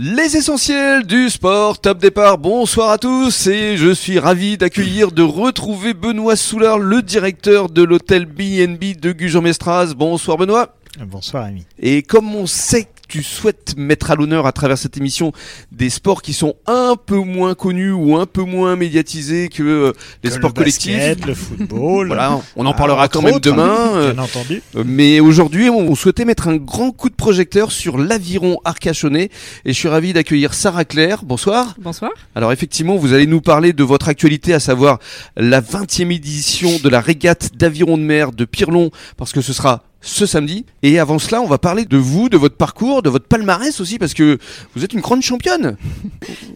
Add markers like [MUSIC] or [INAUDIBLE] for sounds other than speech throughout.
Les essentiels du sport, top départ, bonsoir à tous et je suis ravi d'accueillir, de retrouver Benoît Soulard, le directeur de l'hôtel BNB de Gujan-Mestras. Bonsoir Benoît. Bonsoir Ami. Et comme on sait tu souhaites mettre à l'honneur à travers cette émission des sports qui sont un peu moins connus ou un peu moins médiatisés que euh, les Que sports le collectifs. basket, le football. Voilà, on en parlera quand même autres, demain. euh, Bien entendu. euh, Mais aujourd'hui, on souhaitait mettre un grand coup de projecteur sur l'aviron arcachonnais et je suis ravi d'accueillir Sarah Claire. Bonsoir. Bonsoir. Alors effectivement, vous allez nous parler de votre actualité, à savoir la 20e édition de la régate d'aviron de mer de Pirlon, parce que ce sera ce samedi. Et avant cela, on va parler de vous, de votre parcours, de votre palmarès aussi, parce que vous êtes une grande championne. [LAUGHS]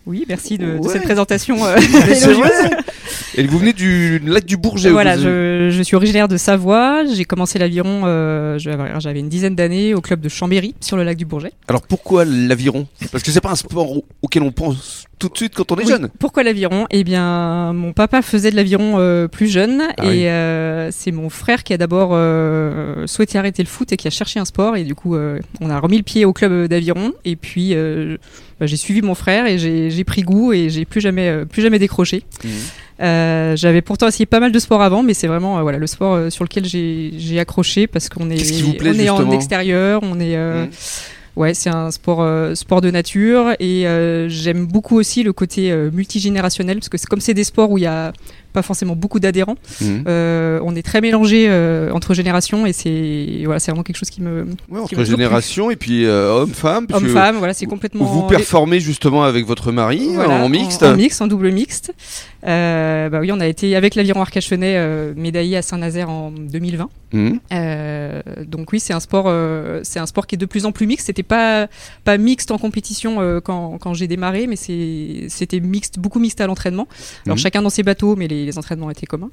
Oui, merci de, cette présentation. euh. [LAUGHS] Et vous venez du lac du Bourget. Voilà, je, je suis originaire de Savoie. J'ai commencé l'aviron, euh, j'avais une dizaine d'années au club de Chambéry sur le lac du Bourget. Alors pourquoi l'aviron? Parce que c'est pas un sport au- auquel on pense tout de suite quand on est Oui. jeune. Pourquoi l'aviron? Eh bien, mon papa faisait de l'aviron euh, plus jeune Ah et oui. euh, c'est mon frère qui a d'abord souhaité arrêter le foot et qui a cherché un sport et du coup, euh, on a remis le pied au club d'aviron et puis euh, bah, j'ai suivi mon frère et j'ai pris goût et j'ai plus jamais euh, plus jamais décroché. Euh, J'avais pourtant essayé pas mal de sports avant, mais c'est vraiment voilà le sport sur lequel j'ai accroché parce qu'on est vous plaît, on est en extérieur, on est Mhm. ouais c'est un sport euh, sport de nature et euh, j'aime beaucoup aussi le côté euh, multigénérationnel parce que comme c'est des sports où il y a pas forcément beaucoup d'adhérents, Mhm. euh, on est très mélangé euh, entre générations et c'est voilà c'est vraiment quelque chose qui me Ouais, entre générations et puis euh, homme-femme. homme-femme voilà c'est complètement Vous performez justement avec votre mari Voilà, en mixte. En, mixte, en double mixte. Euh, bah oui, on a été avec l'aviron Arcachonnais euh, médaillé à Saint-Nazaire en 2020. Mhm. Euh, donc oui, c'est un sport, euh, c'est un sport qui est de plus en plus mixte. C'était pas pas mixte en compétition euh, quand, quand j'ai démarré, mais c'est c'était mixte, beaucoup mixte à l'entraînement. Alors Mhm. chacun dans ses bateaux, mais les, les entraînements étaient communs.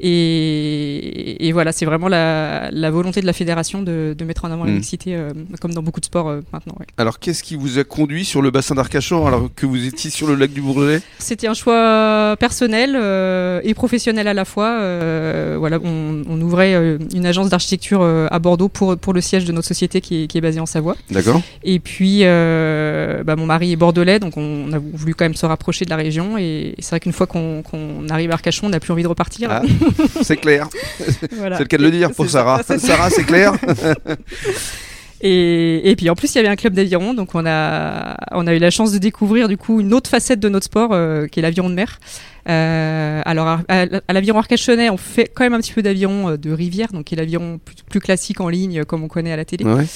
Et, et voilà, c'est vraiment la, la volonté de la fédération de, de mettre en avant la Mhm. mixité, euh, comme dans beaucoup de sports euh, maintenant. ouais. Alors qu'est-ce qui vous a conduit sur le bassin d'Arcachon alors que vous étiez sur le lac du Bourget C'était un choix personnel euh, et professionnel à la fois. Voilà, on, on ouvrait une agence d'architecture à Bordeaux pour, pour le siège de notre société qui est, qui est basée en Savoie. D'accord. Et puis, bah, mon mari est bordelais, donc on, a voulu quand même se rapprocher de la région. Et c'est vrai qu'une fois qu'on qu'on arrive à Arcachon, on n'a plus envie de repartir. Ah, c'est clair. [LAUGHS] Voilà. C'est le cas de le dire pour Sarah. ça. [LAUGHS] Sarah, c'est clair. [LAUGHS] Et, et puis en plus, il y avait un club d'aviron, donc on a, on a eu la chance de découvrir du coup une autre facette de notre sport, euh, qui est l'aviron de mer. Euh, alors à, à- à l'aviron arcachonnais, on fait quand même un petit peu d'aviron euh, de rivière, donc qui est l'aviron plus, plus classique en ligne, comme on connaît à la télé. Ouais.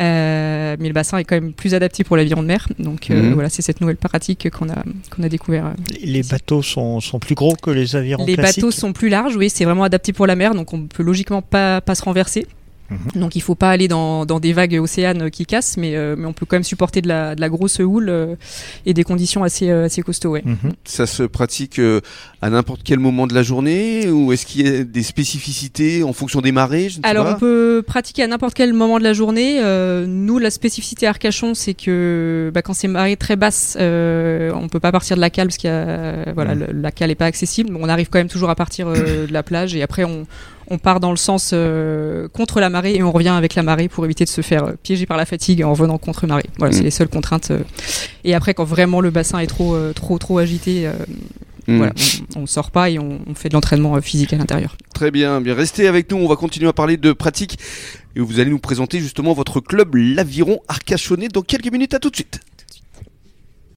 Euh, mais le bassin est quand même plus adapté pour l'aviron de mer, donc euh, Mhm. voilà, c'est cette nouvelle pratique qu'on a, qu'on a découvert. euh. Les bateaux sont, sont plus gros que les avirons Les classiques. bateaux sont plus larges, oui, c'est vraiment adapté pour la mer, donc on peut logiquement pas, pas se renverser. Mhm. Donc il faut pas aller dans, dans des vagues océanes qui cassent, mais, euh, mais on peut quand même supporter de la, de la grosse houle euh, et des conditions assez, euh, assez costauds. Ouais. Mhm. Ça se pratique euh, à n'importe quel moment de la journée ou est-ce qu'il y a des spécificités en fonction des marées je ne sais Alors pas. on peut pratiquer à n'importe quel moment de la journée. Euh, nous, la spécificité à Arcachon, c'est que bah, quand c'est marée très basse, euh, on peut pas partir de la cale parce a, voilà, Mhm. la cale est pas accessible. Mais on arrive quand même toujours à partir euh, de la plage et après on, on part dans le sens euh, contre la marée et on revient avec la marée pour éviter de se faire euh, piéger par la fatigue en revenant contre marée. Voilà, Mhm. c'est les seules contraintes. euh. Et après, quand vraiment le bassin est trop, trop, trop agité, voilà, on, on sort pas et on, on fait de l'entraînement physique à l'intérieur. Très bien, bien restez avec nous, on va continuer à parler de pratique et vous allez nous présenter justement votre club l'Aviron Arcachonnais dans quelques minutes, à tout de suite.